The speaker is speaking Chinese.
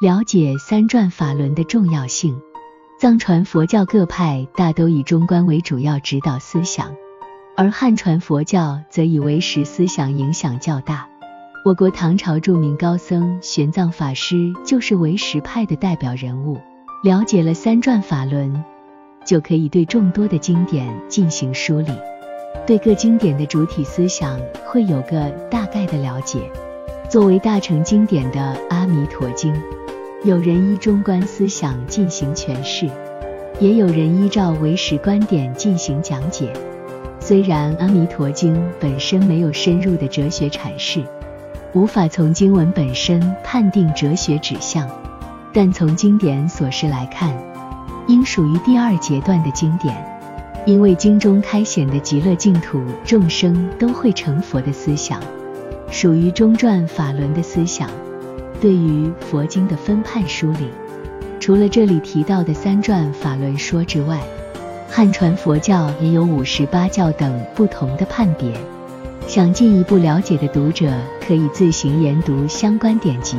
了解三转法轮的重要性。藏传佛教各派大都以中观为主要指导思想，而汉传佛教则以唯识思想影响较大。我国唐朝著名高僧玄奘法师就是唯识派的代表人物。了解了三转法轮，就可以对众多的经典进行梳理，对各经典的主体思想会有个大概的了解。作为大乘经典的《阿弥陀经》。有人依中观思想进行诠释，也有人依照唯识观点进行讲解。虽然《阿弥陀经》本身没有深入的哲学阐释，无法从经文本身判定哲学指向，但从经典所示来看，应属于第二阶段的经典，因为经中开显的极乐净土众生都会成佛的思想，属于中转法轮的思想。对于佛经的分判梳理，除了这里提到的三传法轮说之外，汉传佛教也有五十八教等不同的判别。想进一步了解的读者，可以自行研读相关典籍。